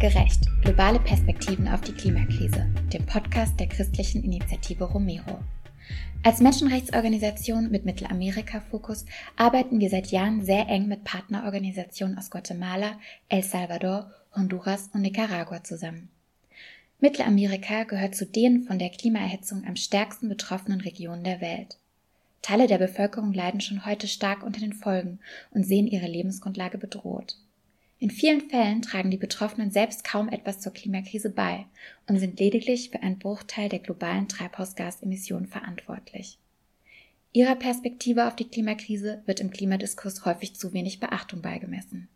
Gerecht. Globale Perspektiven auf die Klimakrise. Dem Podcast der christlichen Initiative Romero. Als Menschenrechtsorganisation mit Mittelamerika-Fokus arbeiten wir seit Jahren sehr eng mit Partnerorganisationen aus Guatemala, El Salvador, Honduras und Nicaragua zusammen. Mittelamerika gehört zu den von der Klimaerhitzung am stärksten betroffenen Regionen der Welt. Teile der Bevölkerung leiden schon heute stark unter den Folgen und sehen ihre Lebensgrundlage bedroht. In vielen Fällen tragen die Betroffenen selbst kaum etwas zur Klimakrise bei und sind lediglich für einen Bruchteil der globalen Treibhausgasemissionen verantwortlich. Ihrer Perspektive auf die Klimakrise wird im Klimadiskurs häufig zu wenig Beachtung beigemessen.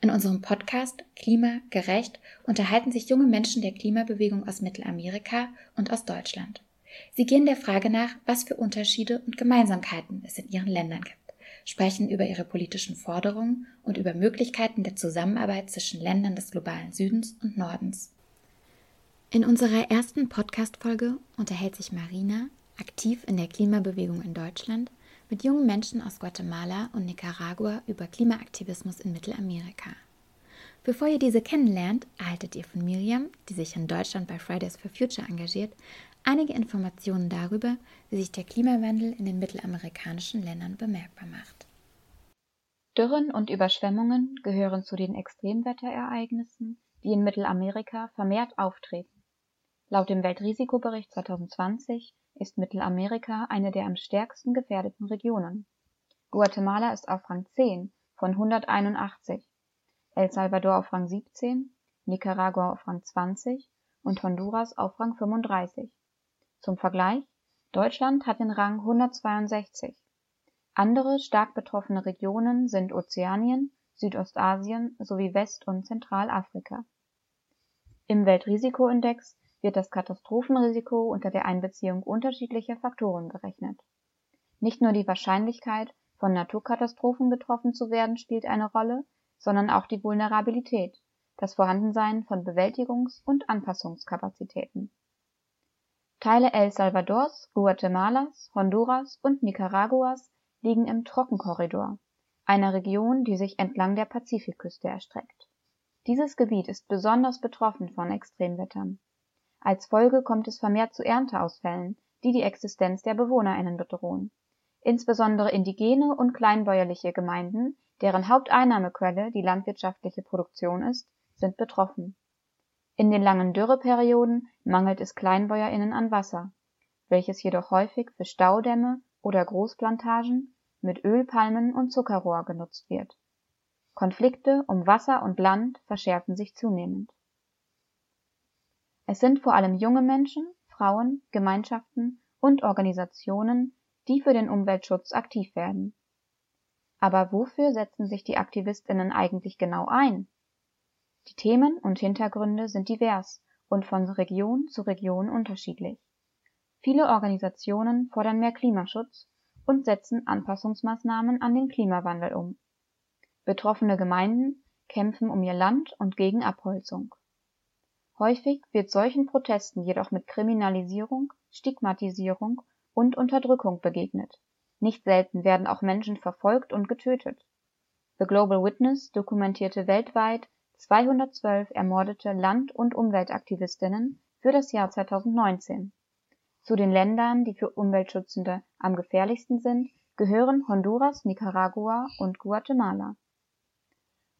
In unserem Podcast Klima gerecht unterhalten sich junge Menschen der Klimabewegung aus Mittelamerika und aus Deutschland. Sie gehen der Frage nach, was für Unterschiede und Gemeinsamkeiten es in ihren Ländern gibt, sprechen über ihre politischen Forderungen und über Möglichkeiten der Zusammenarbeit zwischen Ländern des globalen Südens und Nordens. In unserer ersten Podcast-Folge unterhält sich Marina, aktiv in der Klimabewegung in Deutschland, mit jungen Menschen aus Guatemala und Nicaragua über Klimaaktivismus in Mittelamerika. Bevor ihr diese kennenlernt, erhaltet ihr von Miriam, die sich in Deutschland bei Fridays for Future engagiert, einige Informationen darüber, wie sich der Klimawandel in den mittelamerikanischen Ländern bemerkbar macht. Dürren und Überschwemmungen gehören zu den Extremwetterereignissen, die in Mittelamerika vermehrt auftreten. Laut dem Weltrisikobericht 2020 ist Mittelamerika eine der am stärksten gefährdeten Regionen. Guatemala ist auf Rang 10 von 181, El Salvador auf Rang 17, Nicaragua auf Rang 20 und Honduras auf Rang 35. Zum Vergleich, Deutschland hat den Rang 162. Andere stark betroffene Regionen sind Ozeanien, Südostasien sowie West- und Zentralafrika. Im Weltrisikoindex wird das Katastrophenrisiko unter der Einbeziehung unterschiedlicher Faktoren berechnet. Nicht nur die Wahrscheinlichkeit, von Naturkatastrophen betroffen zu werden, spielt eine Rolle, sondern auch die Vulnerabilität, das Vorhandensein von Bewältigungs- und Anpassungskapazitäten Teile El Salvadors, Guatemalas, Honduras und Nicaraguas liegen im Trockenkorridor, einer Region, die sich entlang der Pazifikküste erstreckt. Dieses Gebiet ist besonders betroffen von Extremwettern. Als Folge kommt es vermehrt zu Ernteausfällen, die die Existenz der BewohnerInnen bedrohen. Insbesondere indigene und kleinbäuerliche Gemeinden, deren Haupteinnahmequelle die landwirtschaftliche Produktion ist, sind betroffen in den langen Dürreperioden mangelt es KleinbäuerInnen an Wasser, welches jedoch häufig für Staudämme oder Großplantagen mit Ölpalmen und Zuckerrohr genutzt wird. Konflikte um Wasser und Land verschärfen sich zunehmend. Es sind vor allem junge Menschen, Frauen, Gemeinschaften und Organisationen, die für den Umweltschutz aktiv werden. Aber wofür setzen sich die Aktivistinnen eigentlich genau ein? Die Themen und Hintergründe sind divers und von Region zu Region unterschiedlich. Viele Organisationen fordern mehr Klimaschutz und setzen Anpassungsmaßnahmen an den Klimawandel um. Betroffene Gemeinden kämpfen um ihr Land und gegen Abholzung. Häufig wird solchen Protesten jedoch mit Kriminalisierung, Stigmatisierung und Unterdrückung begegnet. Nicht selten werden auch Menschen verfolgt und getötet. The Global Witness dokumentierte weltweit 212 ermordete Land und Umweltaktivistinnen für das Jahr 2019. Zu den Ländern, die für Umweltschützende am gefährlichsten sind, gehören Honduras, Nicaragua und Guatemala.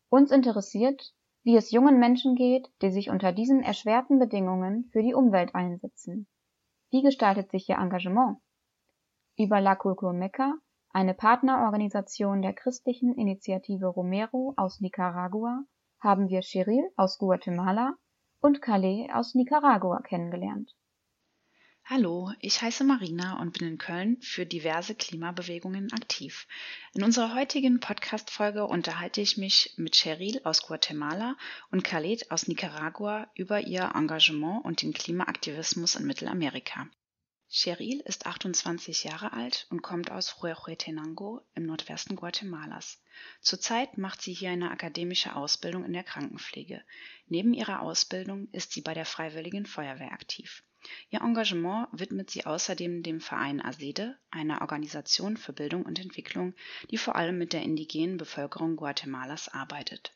Uns interessiert, wie es jungen Menschen geht, die sich unter diesen erschwerten Bedingungen für die Umwelt einsetzen. Wie gestaltet sich ihr Engagement? Über La Culcurmeca, eine Partnerorganisation der christlichen Initiative Romero aus Nicaragua, haben wir Cheryl aus Guatemala und Calais aus Nicaragua kennengelernt. Hallo, ich heiße Marina und bin in Köln für diverse Klimabewegungen aktiv. In unserer heutigen Podcast-Folge unterhalte ich mich mit Cheryl aus Guatemala und Khaled aus Nicaragua über ihr Engagement und den Klimaaktivismus in Mittelamerika. Cheryl ist 28 Jahre alt und kommt aus Huehuetenango im Nordwesten Guatemalas. Zurzeit macht sie hier eine akademische Ausbildung in der Krankenpflege. Neben ihrer Ausbildung ist sie bei der Freiwilligen Feuerwehr aktiv. Ihr Engagement widmet sie außerdem dem Verein ASEDE, einer Organisation für Bildung und Entwicklung, die vor allem mit der indigenen Bevölkerung Guatemalas arbeitet.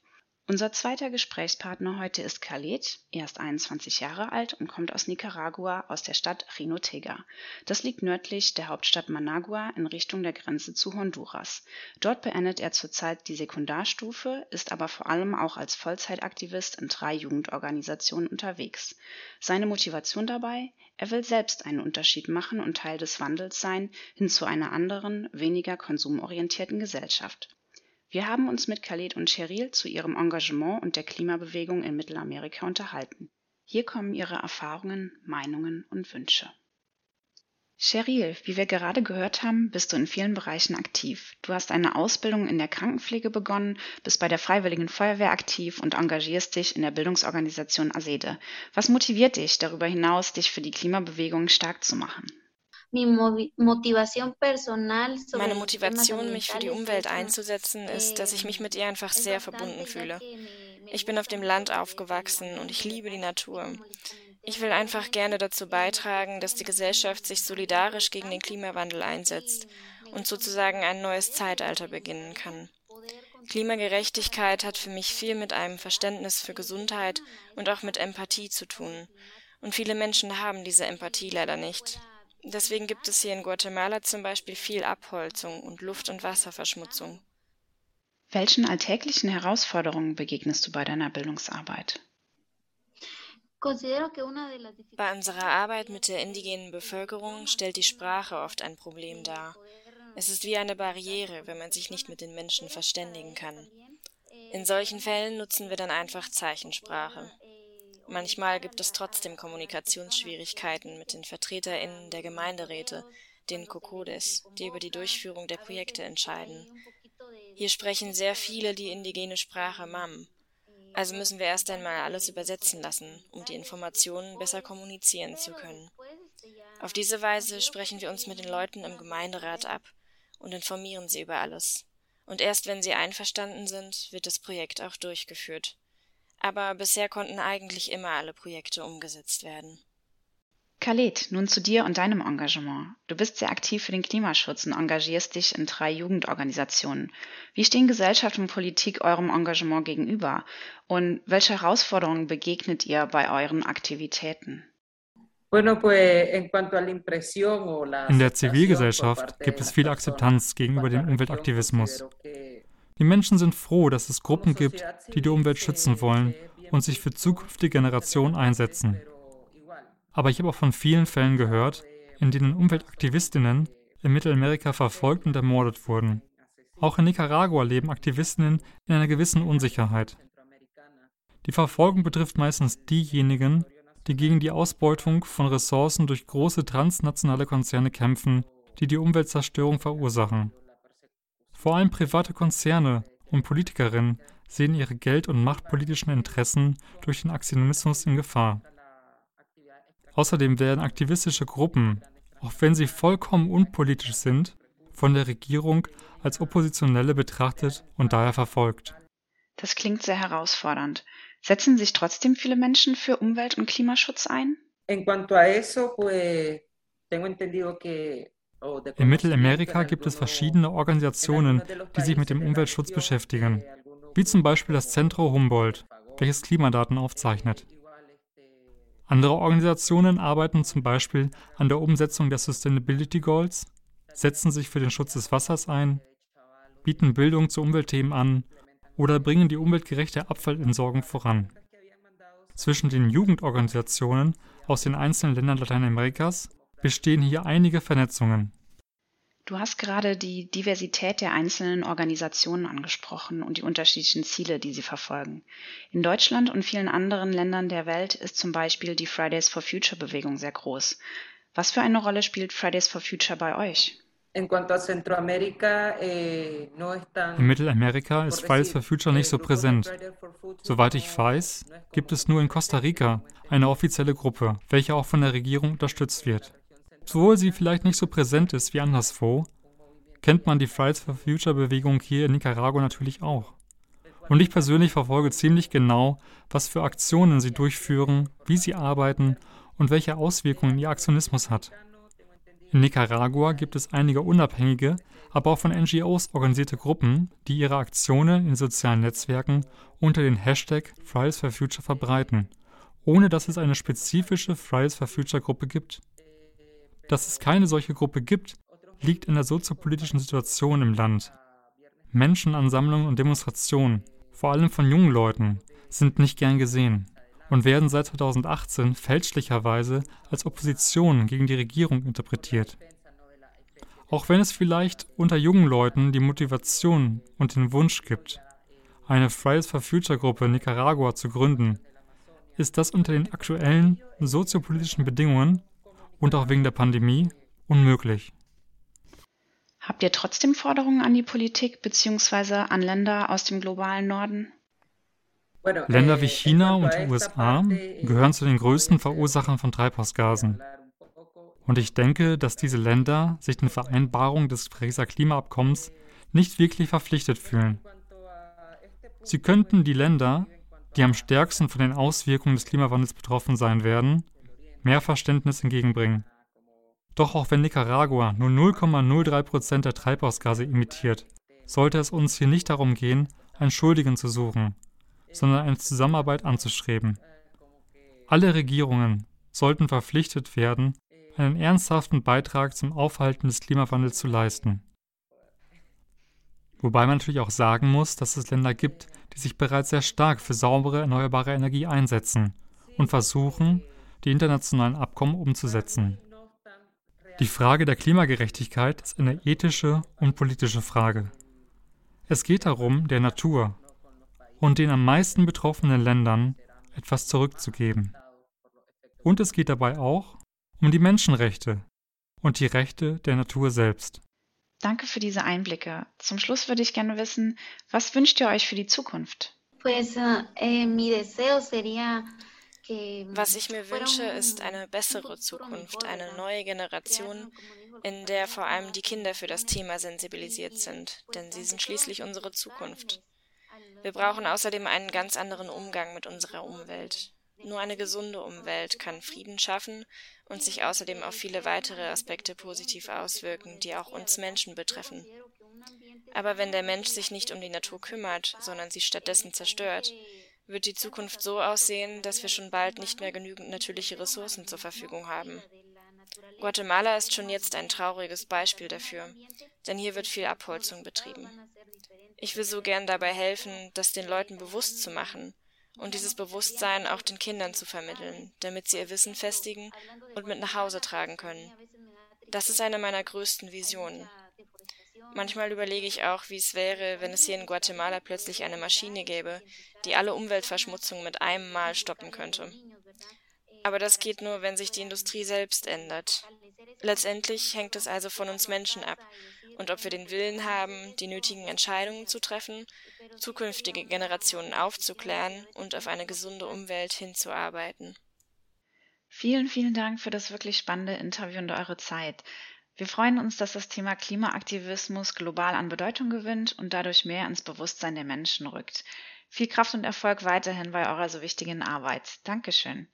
Unser zweiter Gesprächspartner heute ist Khaled. Er ist 21 Jahre alt und kommt aus Nicaragua, aus der Stadt Rinotega. Das liegt nördlich der Hauptstadt Managua in Richtung der Grenze zu Honduras. Dort beendet er zurzeit die Sekundarstufe, ist aber vor allem auch als Vollzeitaktivist in drei Jugendorganisationen unterwegs. Seine Motivation dabei? Er will selbst einen Unterschied machen und Teil des Wandels sein hin zu einer anderen, weniger konsumorientierten Gesellschaft. Wir haben uns mit Khaled und Cheryl zu ihrem Engagement und der Klimabewegung in Mittelamerika unterhalten. Hier kommen ihre Erfahrungen, Meinungen und Wünsche. Cheryl, wie wir gerade gehört haben, bist du in vielen Bereichen aktiv. Du hast eine Ausbildung in der Krankenpflege begonnen, bist bei der Freiwilligen Feuerwehr aktiv und engagierst dich in der Bildungsorganisation ASEDE. Was motiviert dich darüber hinaus, dich für die Klimabewegung stark zu machen? Meine Motivation, mich für die Umwelt einzusetzen, ist, dass ich mich mit ihr einfach sehr verbunden fühle. Ich bin auf dem Land aufgewachsen und ich liebe die Natur. Ich will einfach gerne dazu beitragen, dass die Gesellschaft sich solidarisch gegen den Klimawandel einsetzt und sozusagen ein neues Zeitalter beginnen kann. Klimagerechtigkeit hat für mich viel mit einem Verständnis für Gesundheit und auch mit Empathie zu tun. Und viele Menschen haben diese Empathie leider nicht. Deswegen gibt es hier in Guatemala zum Beispiel viel Abholzung und Luft- und Wasserverschmutzung. Welchen alltäglichen Herausforderungen begegnest du bei deiner Bildungsarbeit? Bei unserer Arbeit mit der indigenen Bevölkerung stellt die Sprache oft ein Problem dar. Es ist wie eine Barriere, wenn man sich nicht mit den Menschen verständigen kann. In solchen Fällen nutzen wir dann einfach Zeichensprache. Manchmal gibt es trotzdem Kommunikationsschwierigkeiten mit den VertreterInnen der Gemeinderäte, den Kokodes, die über die Durchführung der Projekte entscheiden. Hier sprechen sehr viele die indigene Sprache Mam. Also müssen wir erst einmal alles übersetzen lassen, um die Informationen besser kommunizieren zu können. Auf diese Weise sprechen wir uns mit den Leuten im Gemeinderat ab und informieren sie über alles. Und erst wenn sie einverstanden sind, wird das Projekt auch durchgeführt aber bisher konnten eigentlich immer alle Projekte umgesetzt werden. Khaled, nun zu dir und deinem Engagement. Du bist sehr aktiv für den Klimaschutz und engagierst dich in drei Jugendorganisationen. Wie stehen Gesellschaft und Politik eurem Engagement gegenüber? Und welche Herausforderungen begegnet ihr bei euren Aktivitäten? In der Zivilgesellschaft gibt es viel Akzeptanz gegenüber dem Umweltaktivismus. Die Menschen sind froh, dass es Gruppen gibt, die die Umwelt schützen wollen und sich für zukünftige Generationen einsetzen. Aber ich habe auch von vielen Fällen gehört, in denen Umweltaktivistinnen in Mittelamerika verfolgt und ermordet wurden. Auch in Nicaragua leben Aktivistinnen in einer gewissen Unsicherheit. Die Verfolgung betrifft meistens diejenigen, die gegen die Ausbeutung von Ressourcen durch große transnationale Konzerne kämpfen, die die Umweltzerstörung verursachen. Vor allem private Konzerne und Politikerinnen sehen ihre geld- und machtpolitischen Interessen durch den Aktionismus in Gefahr. Außerdem werden aktivistische Gruppen, auch wenn sie vollkommen unpolitisch sind, von der Regierung als Oppositionelle betrachtet und daher verfolgt. Das klingt sehr herausfordernd. Setzen sich trotzdem viele Menschen für Umwelt- und Klimaschutz ein? En cuanto a eso, pues tengo entendido que in Mittelamerika gibt es verschiedene Organisationen, die sich mit dem Umweltschutz beschäftigen, wie zum Beispiel das Centro Humboldt, welches Klimadaten aufzeichnet. Andere Organisationen arbeiten zum Beispiel an der Umsetzung der Sustainability Goals, setzen sich für den Schutz des Wassers ein, bieten Bildung zu Umweltthemen an oder bringen die umweltgerechte Abfallentsorgung voran. Zwischen den Jugendorganisationen aus den einzelnen Ländern Lateinamerikas bestehen hier einige Vernetzungen. Du hast gerade die Diversität der einzelnen Organisationen angesprochen und die unterschiedlichen Ziele, die sie verfolgen. In Deutschland und vielen anderen Ländern der Welt ist zum Beispiel die Fridays for Future Bewegung sehr groß. Was für eine Rolle spielt Fridays for Future bei euch? Eh, In Mittelamerika ist Fridays for Future nicht so präsent. Soweit ich weiß, gibt es nur in Costa Rica eine offizielle Gruppe, welche auch von der Regierung unterstützt wird. Obwohl sie vielleicht nicht so präsent ist wie anderswo, kennt man die Fridays for Future Bewegung hier in Nicaragua natürlich auch. Und ich persönlich verfolge ziemlich genau, was für Aktionen sie durchführen, wie sie arbeiten und welche Auswirkungen ihr Aktionismus hat. In Nicaragua gibt es einige unabhängige, aber auch von NGOs organisierte Gruppen, die ihre Aktionen in sozialen Netzwerken unter den Hashtag Fridays for Future verbreiten, ohne dass es eine spezifische Fridays for Future Gruppe gibt. Dass es keine solche Gruppe gibt, liegt in der soziopolitischen Situation im Land. Menschenansammlungen und Demonstrationen, vor allem von jungen Leuten, sind nicht gern gesehen und werden seit 2018 fälschlicherweise als Opposition gegen die Regierung interpretiert. Auch wenn es vielleicht unter jungen Leuten die Motivation und den Wunsch gibt, eine Fridays for Future Gruppe Nicaragua zu gründen, ist das unter den aktuellen soziopolitischen Bedingungen und auch wegen der Pandemie unmöglich. Habt ihr trotzdem Forderungen an die Politik bzw. an Länder aus dem globalen Norden? Länder wie China und die USA gehören zu den größten Verursachern von Treibhausgasen. Und ich denke, dass diese Länder sich den Vereinbarungen des Pariser Klimaabkommens nicht wirklich verpflichtet fühlen. Sie könnten die Länder, die am stärksten von den Auswirkungen des Klimawandels betroffen sein werden, mehr Verständnis entgegenbringen. Doch auch wenn Nicaragua nur 0,03 Prozent der Treibhausgase emittiert, sollte es uns hier nicht darum gehen, einen Schuldigen zu suchen, sondern eine Zusammenarbeit anzustreben. Alle Regierungen sollten verpflichtet werden, einen ernsthaften Beitrag zum Aufhalten des Klimawandels zu leisten. Wobei man natürlich auch sagen muss, dass es Länder gibt, die sich bereits sehr stark für saubere erneuerbare Energie einsetzen und versuchen, die internationalen Abkommen umzusetzen. Die Frage der Klimagerechtigkeit ist eine ethische und politische Frage. Es geht darum, der Natur und den am meisten betroffenen Ländern etwas zurückzugeben. Und es geht dabei auch um die Menschenrechte und die Rechte der Natur selbst. Danke für diese Einblicke. Zum Schluss würde ich gerne wissen, was wünscht ihr euch für die Zukunft? Was ich mir wünsche, ist eine bessere Zukunft, eine neue Generation, in der vor allem die Kinder für das Thema sensibilisiert sind, denn sie sind schließlich unsere Zukunft. Wir brauchen außerdem einen ganz anderen Umgang mit unserer Umwelt. Nur eine gesunde Umwelt kann Frieden schaffen und sich außerdem auf viele weitere Aspekte positiv auswirken, die auch uns Menschen betreffen. Aber wenn der Mensch sich nicht um die Natur kümmert, sondern sie stattdessen zerstört, wird die Zukunft so aussehen, dass wir schon bald nicht mehr genügend natürliche Ressourcen zur Verfügung haben. Guatemala ist schon jetzt ein trauriges Beispiel dafür, denn hier wird viel Abholzung betrieben. Ich will so gern dabei helfen, das den Leuten bewusst zu machen und dieses Bewusstsein auch den Kindern zu vermitteln, damit sie ihr Wissen festigen und mit nach Hause tragen können. Das ist eine meiner größten Visionen. Manchmal überlege ich auch, wie es wäre, wenn es hier in Guatemala plötzlich eine Maschine gäbe, die alle Umweltverschmutzung mit einem Mal stoppen könnte. Aber das geht nur, wenn sich die Industrie selbst ändert. Letztendlich hängt es also von uns Menschen ab, und ob wir den Willen haben, die nötigen Entscheidungen zu treffen, zukünftige Generationen aufzuklären und auf eine gesunde Umwelt hinzuarbeiten. Vielen, vielen Dank für das wirklich spannende Interview und eure Zeit. Wir freuen uns, dass das Thema Klimaaktivismus global an Bedeutung gewinnt und dadurch mehr ins Bewusstsein der Menschen rückt. Viel Kraft und Erfolg weiterhin bei eurer so wichtigen Arbeit. Dankeschön.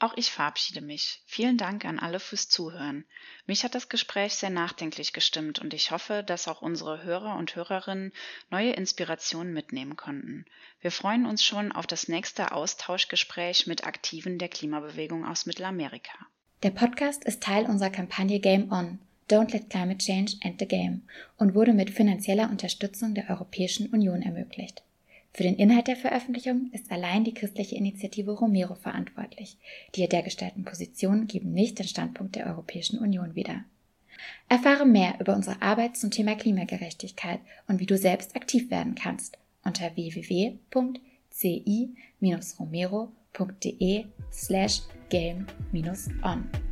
Auch ich verabschiede mich. Vielen Dank an alle fürs Zuhören. Mich hat das Gespräch sehr nachdenklich gestimmt und ich hoffe, dass auch unsere Hörer und Hörerinnen neue Inspirationen mitnehmen konnten. Wir freuen uns schon auf das nächste Austauschgespräch mit Aktiven der Klimabewegung aus Mittelamerika. Der Podcast ist Teil unserer Kampagne Game On. Don't let climate change end the game und wurde mit finanzieller Unterstützung der Europäischen Union ermöglicht. Für den Inhalt der Veröffentlichung ist allein die christliche Initiative Romero verantwortlich. Die hier dergestalten Positionen geben nicht den Standpunkt der Europäischen Union wieder. Erfahre mehr über unsere Arbeit zum Thema Klimagerechtigkeit und wie du selbst aktiv werden kannst unter www.ci-romero.de slash game-on.